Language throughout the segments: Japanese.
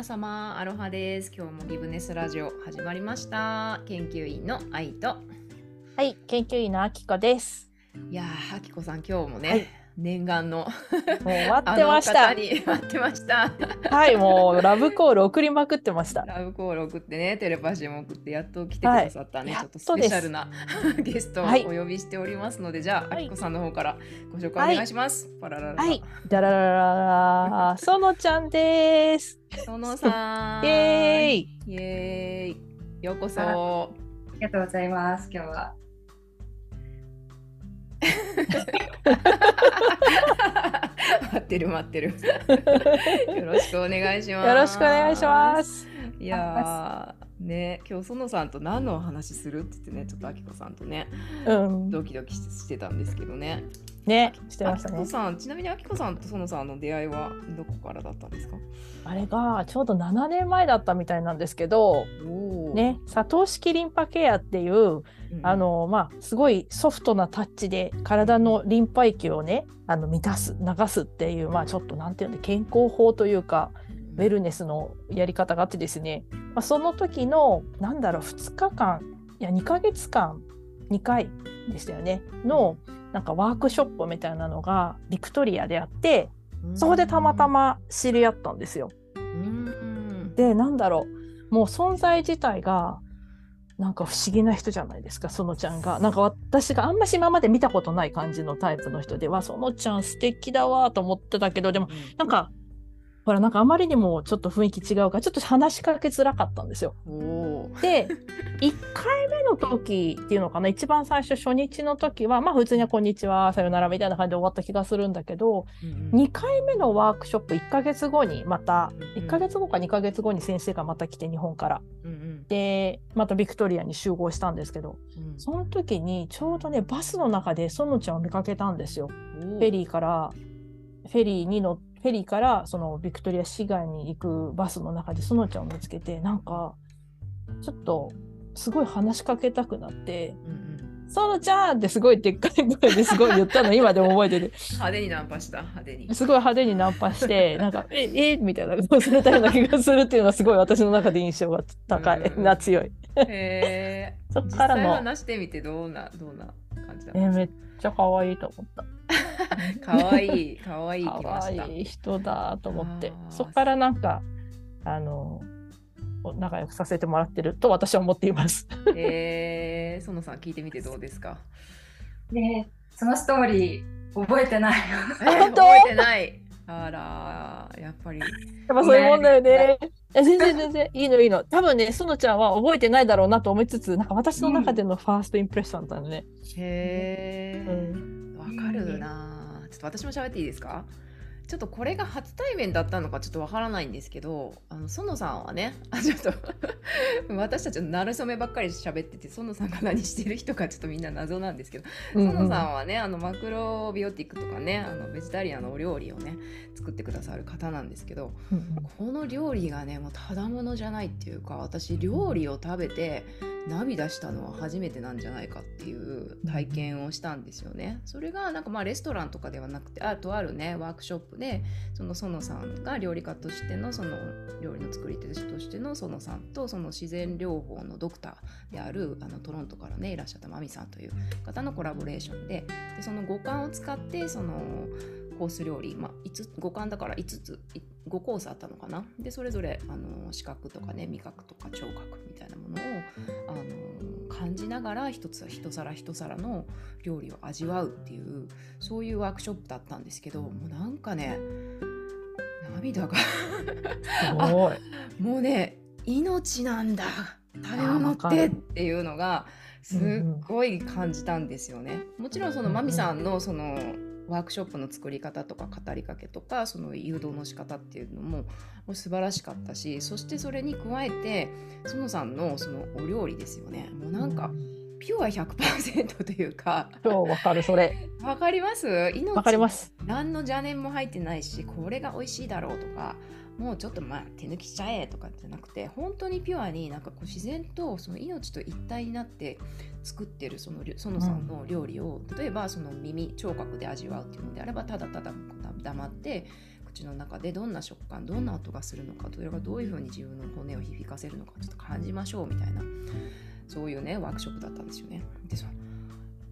皆様アロハです。今日もギブネスラジオ始まりました。研究員の愛と。はい、研究員のあきこです。いやーあきこさん今日もね、はい念願のもう待ってました待ってましたはい、もうラブコール送りまくってました。ラブコール送ってねテレパシーも送ってやっと来てくださったね、はいちょっとスペシャルなゲストをおはい呼びしておりますので、じゃああはいきこさんの方からご紹介お願いします、パララララはい、ダラララララ、そのちゃんです。そのさんイエーイ。イエーイようこそありがとうございます。今日は。待ってる待ってる。よろしくお願いします。よろしくお願いします。いやーね今日園さんと何のお話するって言ってねちょっとあきこさんとねうん、ドキドキししてたんですけどね。ね、してましたね。さんちなみにあきこさんと園さんの出会いはどこからだったんですか？あれがちょうど7年前だったみたいなんですけど、ね、サトウ式リンパケアっていう、うんあのまあすごいソフトなタッチで体のリンパ液をね、あの満たす流すっていうまあちょっとなんていうの健康法というか。ウェルネスのやり方があってですね、まあ、その時のなんだろう2日間いや2ヶ月間2回でしたよねのなんかワークショップみたいなのがビクトリアであってそこでたまたま知り合ったんですよ。うんでなんだろうもう存在自体がなんか不思議な人じゃないですかそのちゃんが。なんか私があんまし今まで見たことない感じのタイプの人ではそのちゃん素敵だわと思ってたけどでもなんかほらなんかあまりにもちょっと雰囲気違うからちょっと話しかけづらかったんですよ。で1回目の時っていうのかな一番最初初日の時はまあ普通には「こんにちはさよなら」みたいな感じで終わった気がするんだけどうん2回目のワークショップ1ヶ月後にまたうん1ヶ月後か2ヶ月後に先生がまた来て日本から。うんうん。でまたビクトリアに集合したんですけどうん。その時にちょうどねバスの中で園ちゃんを見かけたんですよ。フェリーからフェリーにのフェリーからそのビクトリア市街に行くバスの中で園ちゃんを見つけてなんかちょっとすごい話しかけたくなってうんうん「園ちゃん!」ってすごいでっかい声ですごい言ったの今でも覚えてて派手にナンパした派手にすごい派手にナンパして なんか「ええみたいなことをされたような気がするっていうのはすごい私の中で印象が高いうんな強い。へえ そっからの話してみてどうなどうな感じだったえんでめっちゃ可愛いと思った。すかかわいいかわいい来ま可した。愛い人だと思って。そっからなんかあのお仲良くさせてもらってると私は思っています。えー、園さん聞いてみてどうですか？で、そのストーリー覚えてない。えー本当？覚えてない。あらやっぱり。やっぱそういうもんだよね。え全然全然いいのいいの。多分ね、そのちゃんは覚えてないだろうなと思いつつ、なんか私の中でのファーストインプレッションだったのね。へうえん。わかるなちょっと私も喋っていいですか？ちょっとこれが初対面だったのかちょっとわからないんですけどあの園さんはね あちょっと 私たちの馴れ初めばっかり喋ってて園さんが何してる人かちょっとみんな謎なんですけどうん園さんはねあのマクロビオティックとかねあのベジタリアンのお料理をね作ってくださる方なんですけどうんうん。この料理がねもうただものじゃないっていうか私料理を食べて涙したのは初めてなんじゃないかっていう体験をしたんですよね。それがなんかまあレストランとかではなくてあとあるねワークショップでその園さんが料理家としてのその料理の作り手としての園さんとその自然療法のドクターであるあのトロントからねいらっしゃったマミさんという方のコラボレーションででその五感を使ってそのコース料理、まあ、5五感だから5つい5コースあったのかな？でそれぞれあの視覚とかね味覚とか聴覚みたいなものをあの感じながら一つ一皿一皿の料理を味わうっていうそういうワークショップだったんですけどもうなんかね涙が。もうね命なんだ。食べ物ってっていうのがすっごい感じたんですよね。もちろんそのマミさんのそのワークショップの作り方とか語りかけとかその誘導の仕方っていうのも素晴らしかったしそしてそれに加えて園さんのそのお料理ですよね。もうなんかピュア100%というか。超わかるそれ。わかります？命。わかります。何の邪念も入ってないしこれが美味しいだろうとかもうちょっとまあ手抜きしちゃえとかじゃなくて本当にピュアになんかこう自然とその命と一体になって作ってるその園さんの料理を、例えばその耳聴覚で味わうっていうのであればただただ黙って口の中でどんな食感どんな音がするのかそれがどういうふうに自分の骨を響かせるのかちょっと感じましょうみたいなそういうねワークショップだったんですよね。でその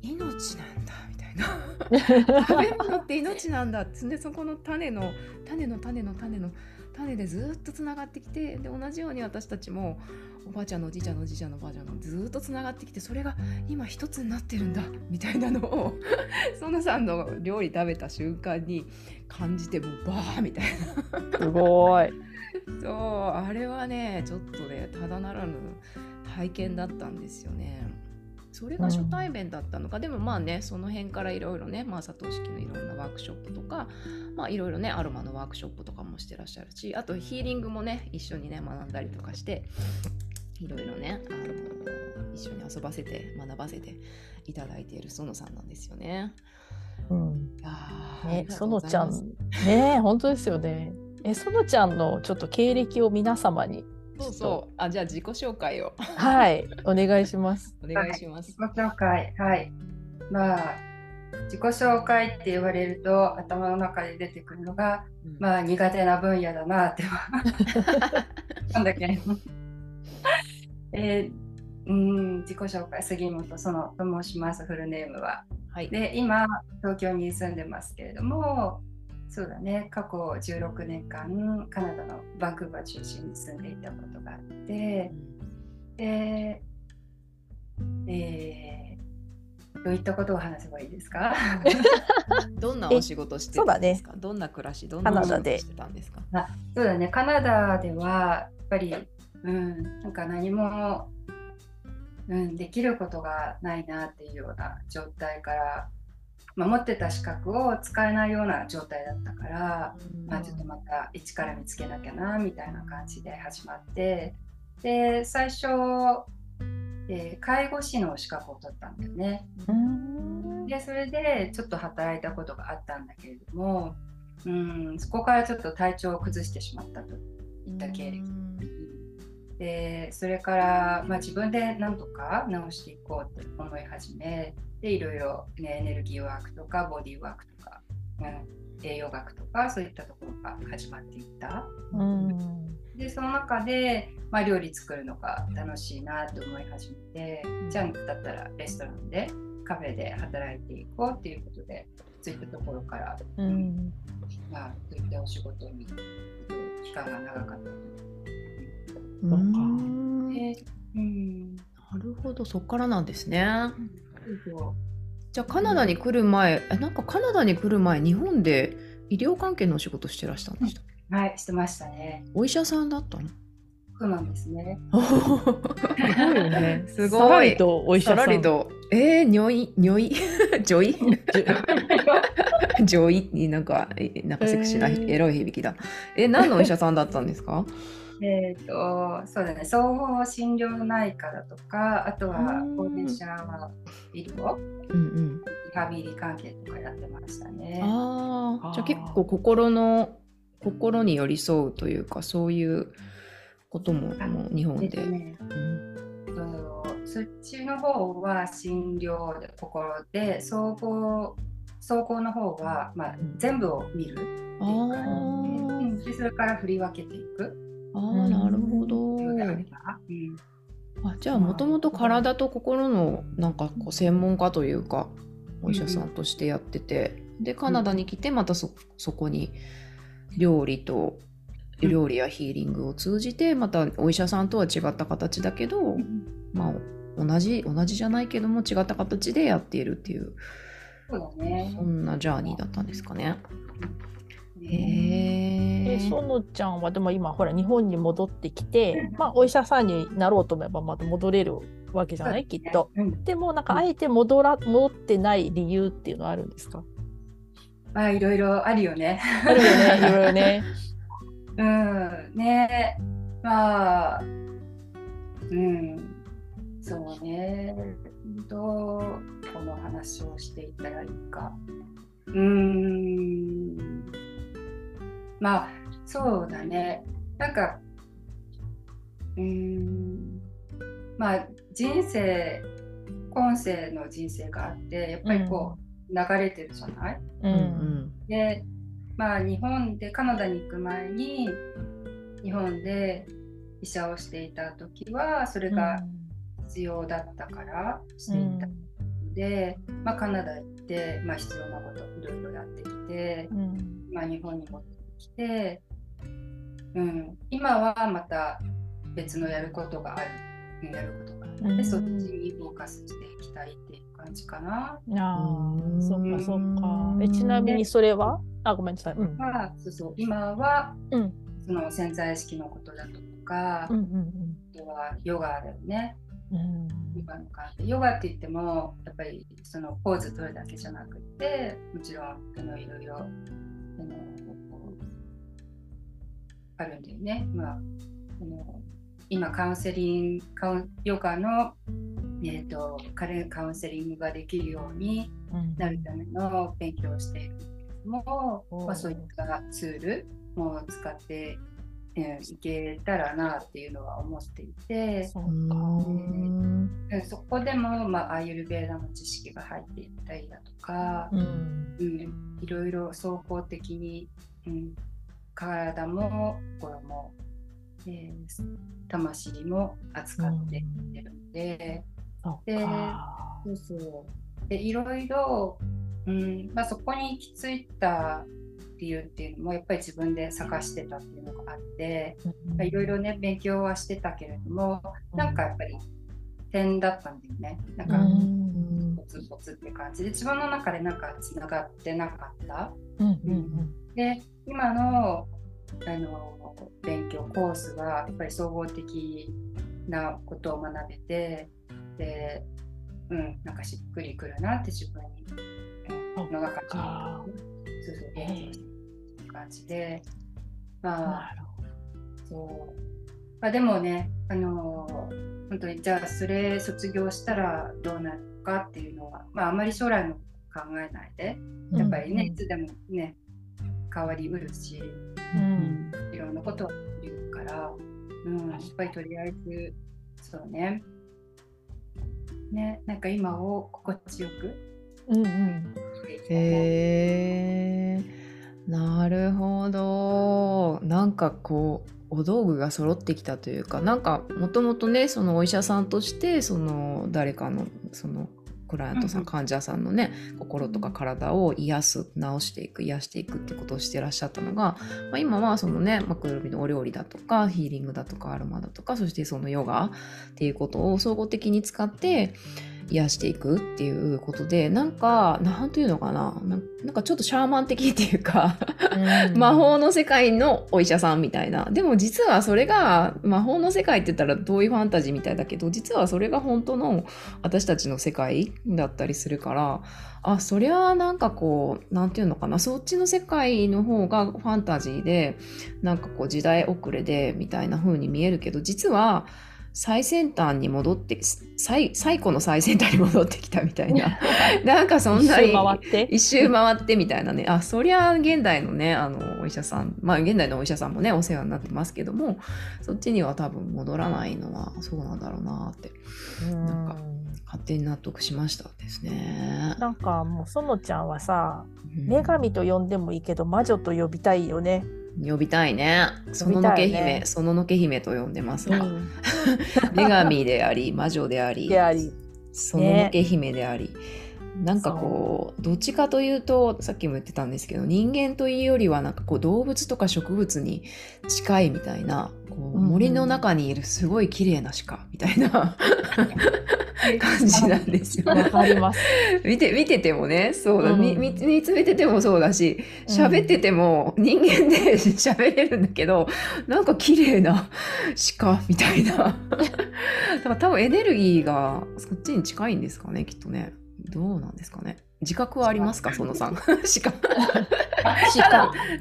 命なんだみたいな 食べ物って命なんだってでそこの種の種の種の種の種でずっとつながってきてで同じように私たちもおばあちゃんのおじいちゃんのおじいちゃんのおばあちゃんのずっとつながってきてそれが今一つになってるんだみたいなのを 園さんの料理食べた瞬間に感じてもうバーみたいなすごい。そうあれはねちょっとねただならぬ体験だったんですよね。それが初対面だったのか、うん、でもまあねその辺からいろいろね、まあ、佐藤式のいろんなワークショップとかまあいろいろねアロマのワークショップとかもしてらっしゃるしあとヒーリングもね一緒にね学んだりとかしていろいろねあの一緒に遊ばせて学ばせていただいている園さんなんですよね。うん、あね園ちゃんね本当ですよね。え園ちゃんのちょっと経歴を皆様にそうそう。あ、じゃあ自己紹介を。はい、お願いします。お願いします。自己紹介、はい。まあ、自己紹介って言われると頭の中で出てくるのが、うん、まあ苦手な分野だなって なんだっけえー、うん自己紹介杉本園と申しますフルネームは。はい、で今東京に住んでますけれどもそうだね。過去16年間カナダのバンクーバー中心に住んでいたことがあってで、えー、どういったことを話せばいいですか？どんなお仕事してたんですか、ね、どんな暮らしどんな仕事してたんですか？あそうだね。カナダではやっぱり、うん、なんか何も、うん、できることがないなっていうような状態からまあ、持ってた資格を使えないような状態だったから、まあ、ちょっとまた一から見つけなきゃなみたいな感じで始まってで最初、えー、介護士の資格を取ったんだよね。でそれでちょっと働いたことがあったんだけれどもうんそこからちょっと体調を崩してしまったといった経歴。でそれから、まあ、自分で何とか直していこうって思い始めでいろいろ、ね、エネルギーワークとかボディーワークとか、うん、栄養学とかそういったところが始まっていった。うん、でその中で、まあ、料理作るのが楽しいなと思い始めて、じゃあだったらレストランでカフェで働いていこうっていうことでそういったところから、うん、まあ、そういったお仕事に期間が長かった。うん、うん、なるほど。そこからなんですね。じゃあカナダに来る前、えなんかカナダに来る前日本で医療関係のお仕事してらしたんでした、はいしてましたねお医者さんだったの？そうなんですね。すごいよね。すごい。とお医者さん。さ。えー、にょい、にょい、ジョイジョイになんか、なんかセクシーな、エロい響きだ。え、何のお医者さんだったんですか？えーと、そうだね。総合診療内科だとかあとは高齢者医療、うんうん、リハビリ関係とかやってましたね。あじゃあ結構心の心に寄り添うというかそういうことももう日本で。ね。うん、そっちの方は診療で心で総合総合の方は、まあ、全部を見るっていう感じでそれから振り分けていく。ああ、なるほど。あじゃあもともと体と心のなんかこう専門家というかお医者さんとしてやってて、でカナダに来てまたそそこに料理と料理やヒーリングを通じてまたお医者さんとは違った形だけど、まあ同じ同じじゃないけども違った形でやっているっていうそうだ、ね、そんなジャーニーだったんですかね。へえ。園ちゃんはでも今ほら日本に戻ってきて、まあ、お医者さんになろうと思えばまた戻れるわけじゃない、きっと。でもなんかあえて戻ら戻ってない理由っていうのはあるんですか？まあいろいろあるよね。あるよねいろいろね。うんねまあうんそうねどうこの話をしていったらいいか。うんまあそうだね。なんかうんまあ人生今世の人生があってやっぱりこう流れてるじゃない、うん。うん、でまあ日本でカナダに行く前に日本で医者をしていた時はそれが必要だったからしていたので、まあ、カナダ行って、まあ、必要なこといろいろやってきて、まあ、日本に戻ってきて、うん、今はまた別のやることがある。やることがあって、そっちにフォーカスしていきたいっていう感じかな。あそっかそっか。えちなみにそれは？あごめんなさい。うん、そうそう。今は、うん、その潜在意識のことだとか、うんうんうん、あとはヨガだよね。うん、ヨガって言ってもやっぱりそのポーズ取るだけじゃなくてもちろんあのいろいろあのあるんだよね。まあ、あの今カウンセリングカウンヨガの、えーと、彼カウンセリングができるようになるための勉強をしているけども、うん、まあ、そういったツールも使ってえいけたらなっていうのは思っていて。そえそこでも、まあ、アーユルベーダの知識が入っていったりだとか、うん、うん、いろいろ総合的に、うん、体も心も、えー、魂も扱っていってるので、うん、でそうそう。でいろいろ、うんまあ、そこに行き着いた理由っていうのもやっぱり自分で探してたっていうのがあっていろいろね勉強はしてたけれどもなんかやっぱり点だったんだよね。なんかポツポツって感じで自分の中でなんかつながってなかった。で今のあの勉強コースはやっぱり総合的なことを学べてで、うん、なんかしっくりくるなって自分にの中にそうそう勉強して感じで、まあ、そう。まあ、でもね、あのー、本当にじゃあそれ卒業したらどうなるかっていうのは、まあ、あまり将来の考えないで、やっぱりね、いつでもね、変わりうるし、うん、いろんなことを言うから、うん、やっぱりとりあえず、そうね、ね、なんか今を心地よく、うんうん、へえなるほど。なんかこうお道具が揃ってきたというかなんかもともとねそのお医者さんとしてその誰かのそのクライアントさん、患者さんのね心とか体を癒す治していく癒していくってことをしてらっしゃったのが、まあ、今はそのねマクロビのお料理だとかヒーリングだとかアロマだとかそしてそのヨガっていうことを総合的に使って癒していくっていうことでなんかなんというのかな。なんかちょっとシャーマン的っていうか魔法の世界のお医者さんみたいな。でも実はそれが魔法の世界って言ったら遠いファンタジーみたいだけど実はそれが本当の私たちの世界だったりするからあそりゃなんかこうなんていうのかな。そっちの世界の方がファンタジーでなんかこう時代遅れでみたいな風に見えるけど実は最先端に戻って最最古の最先端に戻ってきたみたいな。なんかそんなに一周回って。一周回ってみたいなね。あそりゃ現代のねあのお医者さんまあ現代のお医者さんもねお世話になってますけどもそっちには多分戻らないのはそうなんだろうなって。なんか勝手に納得しましたですね。なんかもう園ちゃんはさ、女神と呼んでもいいけど魔女と呼びたいよね呼びたいね。そののけ姫、そののけ姫と呼んでますが、うん、女神であり、魔女であり、そののけ姫であり。なんかこうどっちかというとさっきも言ってたんですけど人間というよりはなんかこう動物とか植物に近いみたいなこう森の中にいるすごい綺麗な鹿みたいな 感じなんですよ。わかります。見て見ててもね、そうだ、うん、見見つめててもそうだし、喋ってても人間で 喋れるんだけど、なんか綺麗な鹿みたいな。だから多分エネルギーがそっちに近いんですかね、きっとね。どうなんですかね。自覚はありますか、そのさん。鹿。鹿。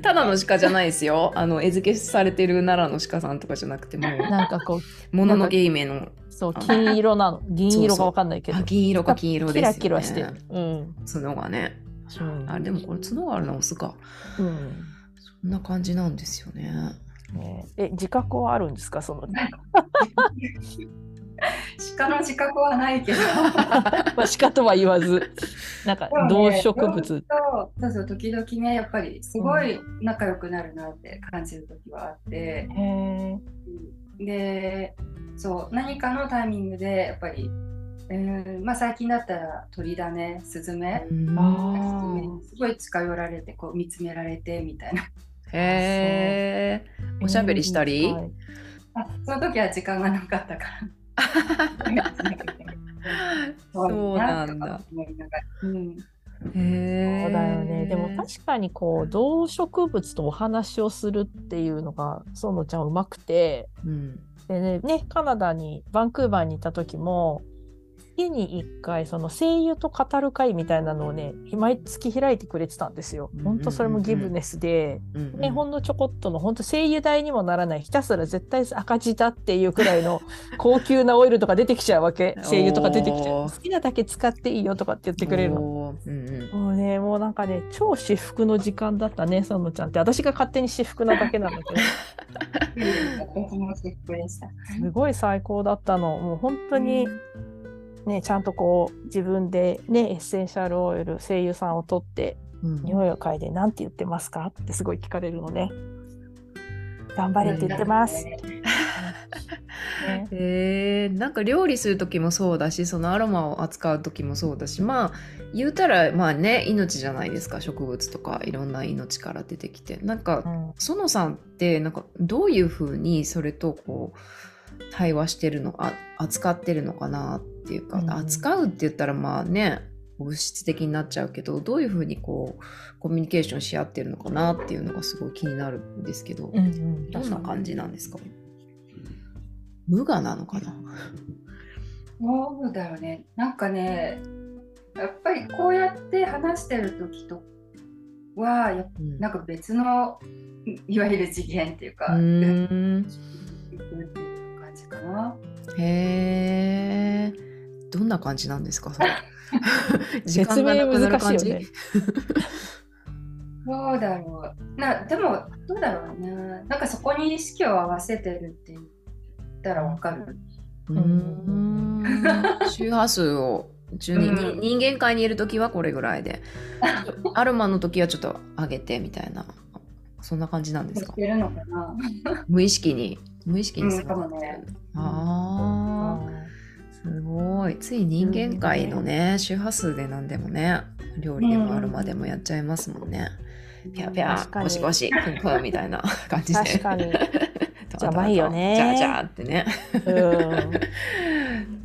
ただの鹿じゃないですよ。あの、餌付けされてる奈良の鹿さんとかじゃなくても。なんかこう。もののけ姫の。そう、金色なの。銀色がわかんないけど。銀色か金色です、ね、キラキラしてる。うん。角がね。うん、あれでもこれ角があるのオスか。うん。そんな感じなんですよね。ねえ、自覚はあるんですか、その。鹿の自覚はないけど。まあ鹿とは言わず、なんか動植物。動とそうそう時々ねやっぱりすごい仲良くなるなって感じる時はあって、へえ。でそう何かのタイミングでやっぱり、うんまあ、最近だったら鳥だねスズメすごい近寄られてこう見つめられてみたいなへえ。おしゃべりしたり？はいあその時は時間がなかったから。そうなんだ。うんそうだよね。でも確かにこう動植物とお話をするっていうのが園ちゃんうまくて。うん。でねねカナダにバンクーバーにいた時も月に1回その声優と語る会みたいなのをね毎月開いてくれてたんですよ。本当それもギブネスで、うんうん。ね、ほんのちょこっとの本当声優代にもならない。ひたすら絶対赤字だっていうくらいの 高級なオイルとか出てきちゃうわけ。声優とか出てきちゃう。好きなだけ使っていいよとかって言ってくれるの。うんうん。もうねもうなんかね超至福の時間だったね園ちゃんって。私が勝手に至福なだけなんだけど。すごい最高だったの。もう本当にねちゃんとこう自分でねエッセンシャルオイル声優さんを取ってうん。匂いを嗅いで何て言ってますか？ってすごい聞かれるのね。頑張れって言ってます。ね。えー、なんか料理する時もそうだしそのアロマを扱う時もそうだしまあ言うたらまあね命じゃないですか植物とかいろんな命から出てきて。なんかうん。園さんってなんかどういうふうにそれとこう対話してるのあ扱ってるのかなっていうか、うん。扱うって言ったらまあね物質的になっちゃうけどどういうふうにこうコミュニケーションし合ってるのかなっていうのがすごい気になるんですけど、うんうん。どんな感じなんですか？無我なのかな？そうだよね。なんかね、やっぱりこうやって話してる時とは、なんか別のいいわゆる次元っていうか、うーん。っていう感じかな。へえどんな感じなんですか？それ。時 説明難しいよね。どうだろう。なでも、どうだろうね。なんかそこに意識を合わせてるって言ったらわかる。うーん周波数を中に、うんに人間界にいる時はこれぐらいでアロマの時はちょっと上げてみたいなそんな感じなんですか？やってるのかな？無意識に無意識にうんねあーすごい。つい人間界のね周波数で何でもね料理でもアロマでもやっちゃいますもんね、ピャピャ確かに。ゴシゴシクンクンみたいな 感じで。確かに。トマトやばいよね。ジャージャーってね。うん。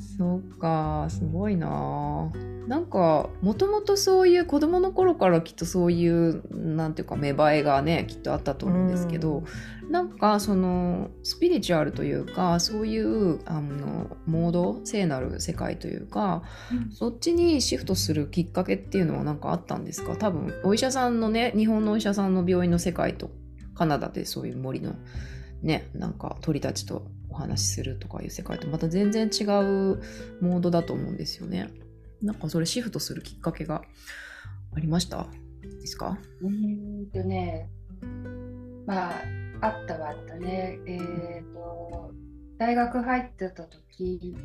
そうかすごいななんかもともとそういう子供の頃からきっとそういうなんていうか芽生えがねきっとあったと思うんですけど、なんかそのスピリチュアルというかそういうあのモード聖なる世界というかそっちにシフトするきっかけっていうのは何かあったんですか？多分お医者さんのね日本のお医者さんの病院の世界とカナダでそういう森のねなんか鳥たちとお話しするとかいう世界とまた全然違うモードだと思うんですよね。なんかそれシフトするきっかけがありました？ですか？うんとね、まあ、あったはあったね。えっ、と、大学入ってた時、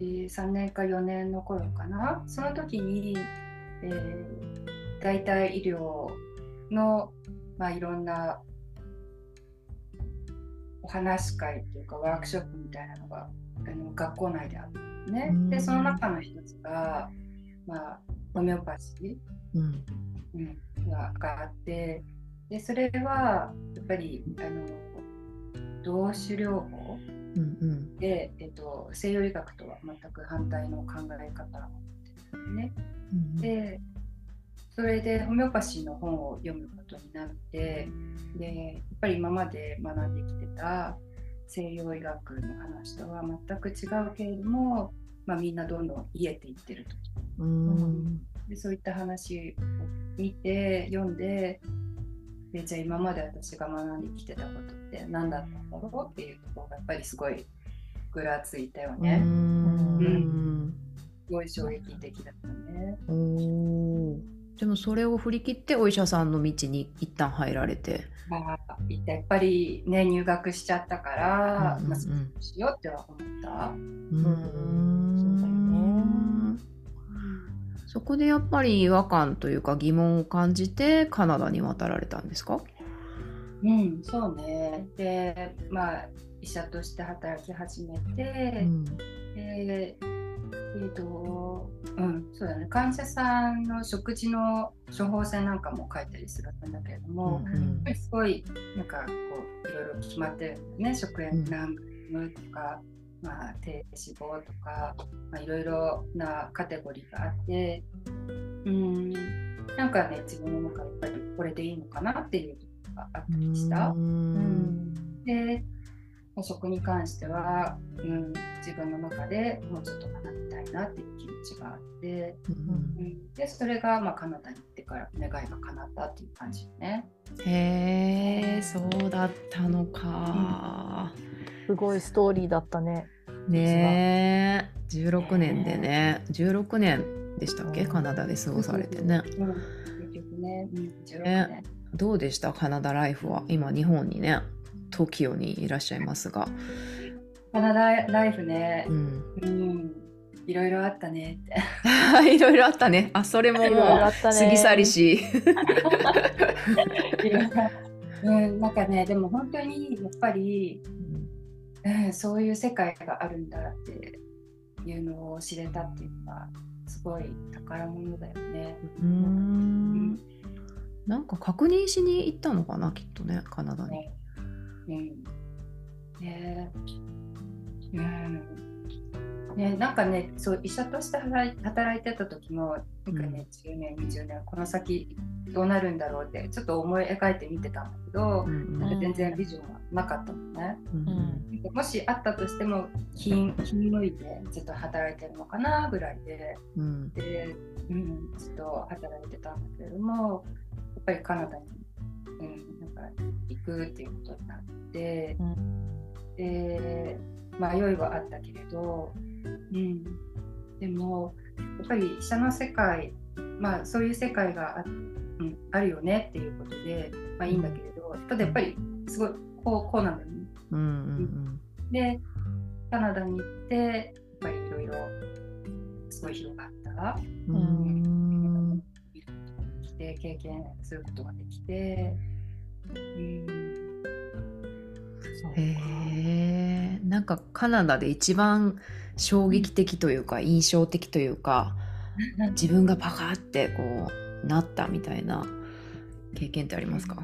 3年か4年の頃かな。その時に、えー、代替医療の、まあ、いろんなお話し会というかワークショップみたいなのがあの学校内であったのねうん。で、その中の一つが、まあ、ホメオパシー。うんうん、ががあってでそれはやっぱりあの同種療法うんうんで、えっと、西洋医学とは全く反対の考え方ですね。うんでそれでホメオパシーの本を読むことになってでやっぱり今まで学んできてた西洋医学の話とは全く違うけれども、まあ、みんなどんどん癒えていってるとう。ん。でそういった話を見て読んででじゃあ今まで私が学んできてたことって何だったんだろうっていうところがやっぱりすごいぐらついたようね。ん。すごい衝撃的だったね。でもそれを振り切ってお医者さんの道に一旦入られて。まあやっぱりね入学しちゃったから、うんうんうん。まあ、そうしようっては思った。うん。そうだよねそこでやっぱり違和感というか疑問を感じてカナダに渡られたんですか？うん、そうね。で、まあ医者として働き始めて、うん。で、えっ、と、うん、そうだね。患者さんの食事の処方箋なんかも書いたりするんだけれども、うんぱりすごいなんかこういろいろ決まってるんだよね。食塩何グラムとか、まあ低脂肪とか、まあいろいろなカテゴリーがあって、うん、なんかね自分の中でやっぱりこれでいいのかなっていうのがあったりした。うんで、まあ食に関しては、うん、自分の中でもうちょっと学びたいなっていう気持ちがあって、うんうん、でそれがまあカナダに行ってから願いが叶ったっていう感じね。へえそうだったのか、すごいストーリーだったね。ねえ。16年でね。16年でしたっけ？うん。カナダで過ごされてね。うん、結局ね、うん、16ね年。どうでした？カナダライフは？今日本にね TOKIO にいらっしゃいますが、カナダライフね。う、ん、うん、いろいろあったねって。いろいろあったね。あそれもいろいろもうあったね。過ぎ去りし。うん、なんかね、でも本当にやっぱり、うん、そういう世界があるんだっていうのを知れたっていうのはすごい宝物だよね。うん。なんか確認しに行ったのかなきっとねカナダに。ねうん。ね。うんね、なんかねそう医者として働いてた時もなんかね、10年20年この先どうなるんだろうってちょっと思い描いて見てたんだけど、うんなんか全然ビジョンはなかったのね。うん。もしあったとしても気 気抜いてずっと働いてるのかなぐらいでうん。で、うん、ずっと働いてたんだけれどもやっぱりカナダに、うん、なんか行くっていうことになって、で迷いはあったけれど、うん、でもやっぱり医者の世界まあそういう世界があ,、うん、あるよねっていうことで、まあ、いいんだけれどただやっぱりすごいこうこうなんだよね。うんうんでカナダに行ってやっぱりいろいろすごい広がった。うん。うん来て経験することができて、うん、へえなんかカナダで一番衝撃的というか印象的というか自分がパカってこうなったみたいな経験ってありますか？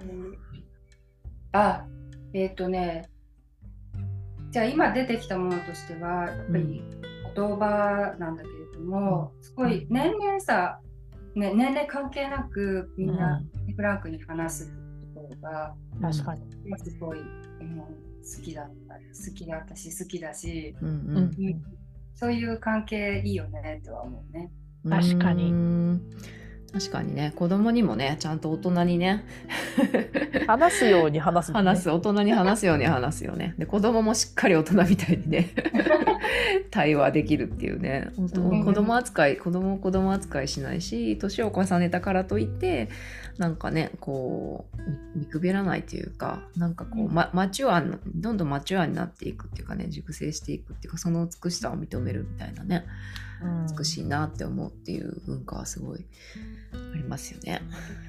あえっ、とねじゃあ今出てきたものとしてはやっぱり言葉なんだけれども、すごい年齢差、ね、年齢関係なくみんなフランクに話すところが、確かに。すごい、うん、好きだった好きだったし好きだしうんうんうんそういう関係いいよねとは思うね。確かにうん確かにね子供にもねちゃんと大人にね 話すように話すね。話す大人に話すように話すよね。で子供もしっかり大人みたいにね 対話できるっていうね。本当うん。子供扱い子供を子供扱いしないし年を重ねたからといってなんかねこう見見くびらないっていうかなんかこう、うん。ま、マチュアにどんどんマチュアになっていくっていうかね熟成していくっていうかその美しさを認めるみたいなね。うん美しいなって思うっていう文化はすごいありますよね。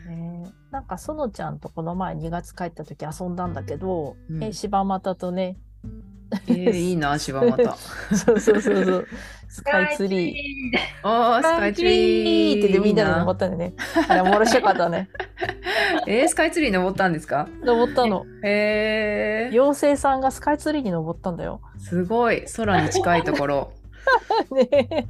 ねなんかそのちゃんとこの前2月帰った時遊んだんだけど、うんえ柴又とねえー、いいな柴又。そうそうそうそうスカイツリー。あースカイツリーってでみんなで登ったんでね。あれおもろしかったね。えー、スカイツリー登ったんですか？登ったの。へえー、妖精さんがスカイツリーに登ったんだよ。すごい空に近いところ。ね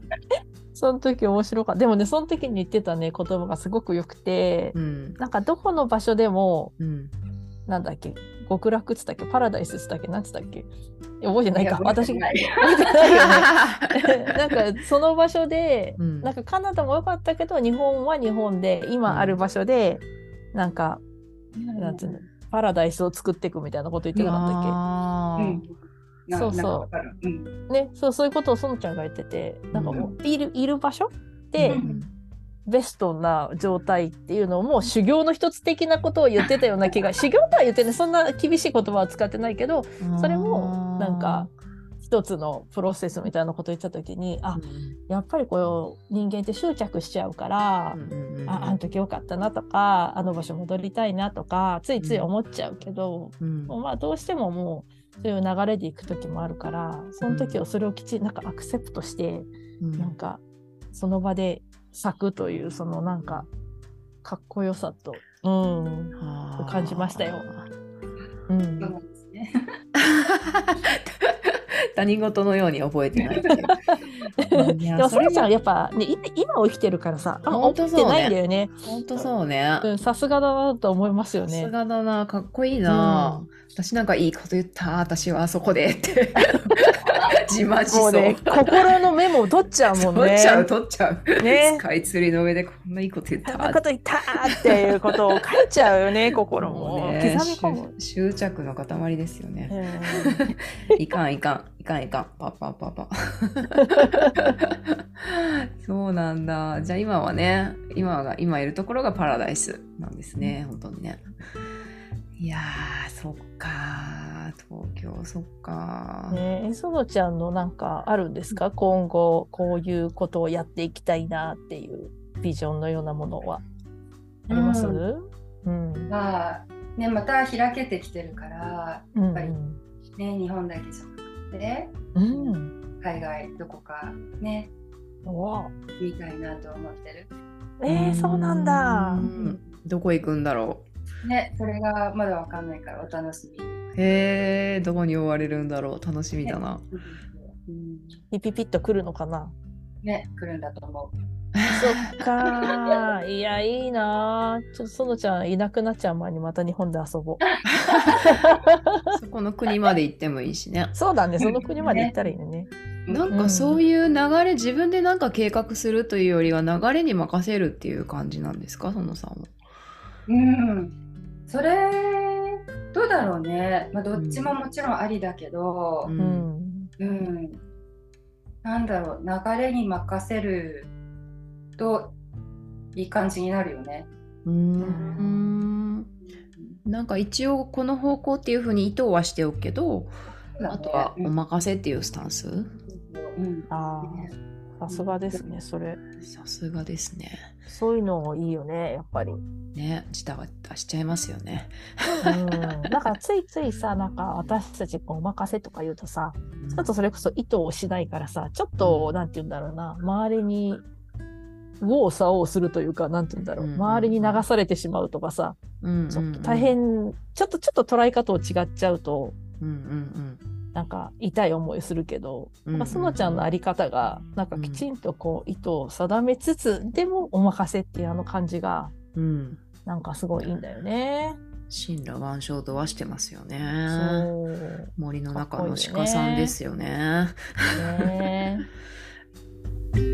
その時面白かった。でもね、その時に言ってたね、言葉がすごく良くて、うんなんかどこの場所でも、うん、なんだっけ、極楽っつったっけ、パラダイスっつったっけ、なんつったっけ。覚えてないか。いや覚えてないよね。なんかその場所で、うんなんかカナダも良かったけど、日本は日本で、今ある場所で、なんか、なんつうの、パラダイスを作っていくみたいなこと言ってなかったっあーうんなそうそう。うん。けね、そうそういうことをそのちゃんが言ってて、なんかもういるいる場所？で、うん。ベストな状態っていうのも修行の一つ的なことを言ってたような気が 修行とは言ってねそんな厳しい言葉は使ってないけどそれもなんか一つのプロセスみたいなことを言った時にあやっぱりこう人間って執着しちゃうから、ああの時よかったなとかあの場所戻りたいなとかついつい思っちゃうけど、うん。まあどうしてももうそういう流れでいく時もあるからその時をそれをきちんなんかアクセプトして、うん。なんかその場で咲くというそのなんかかっこよさと、うん。感じましたよ。う、そうんなんですね。他人事のように覚えてないい でもそれちゃやっぱねい今を生きてるからさあほん起きてとそうねないんだよね。本当そうね。うんさすがだなと思いますよねさす。がだな、かっこいいな。私なんかいいこと言った、私はあそこでって 自慢しそう。ね心のメモを取っちゃうもんね。取っちゃう、取っちゃう。ねスカイツリーの上でこんないいこと言った。そんなこと言ったーっていうことを書いちゃうよね心も、もうね刻み込む。執執着の塊ですよね。うん。いかんいかん。いかんいかん。パッパッパッパ そうなんだ。じゃあ今はね今が今いるところがパラダイスなんですね、本当にね。いやーそっか東京そっか、ねえ、そのちゃんのなんかあるんですか？今後こういうことをやっていきたいなっていうビジョンのようなものは。あります、ううん。まあねまた開けてきてるからうんぱりね日本だけじゃなくてうん。海外どこかねわみたいなと思ってる。えー、そうなんだ。う。ん。どこ行くんだろねそれがまだわかんないからお楽しみ。へえどこに追われるんだろう。楽しみだな、うん。ピピピッと来るのかな。ね来るんだと思う。そっかー。いやいいなー。ちょっとそのちゃんいなくなっちゃう前にまた日本で遊ぼう。そこの国まで行ってもいいしね。そうだね。その国まで行ったらいいのね。なんかそういう流れ、自分でなんか計画するというよりは流れに任せるっていう感じなんですか？そのさんは。うん、それどうだろうね、まあ、どっちももちろんありだけど、ううんん。うん。なんだろう。流れに任せるといい感じになるよね。うーん。なんか一応この方向っていうふうに意図はしておくけど、あとはお任せっていうスタンス？うん。ああさすがですねそれ。さすがですね。そういうのいいよねやっぱり。ね自他は出しちゃいますよね。うん、なんかついついさなんか私たちお任せとか言うとさちょっとそれこそ意図をしないからさちょっと、なんて言うんだろうな周りに右往左往するというかなんて言うんだろう、うん周りに流されてしまうとかさうんちょっと大。変、ちょっとちょっと捉え方を違っちゃうとうんうんなんか痛い思いするけど、うんまあ、そのちゃんのあり方がなんかきちんとこう意図を定めつつでもお任せっていうあの感じがうん。うん。なんかすごいいいんだよね。神羅万象とはしてますよね。森の中の鹿さんですよね。ね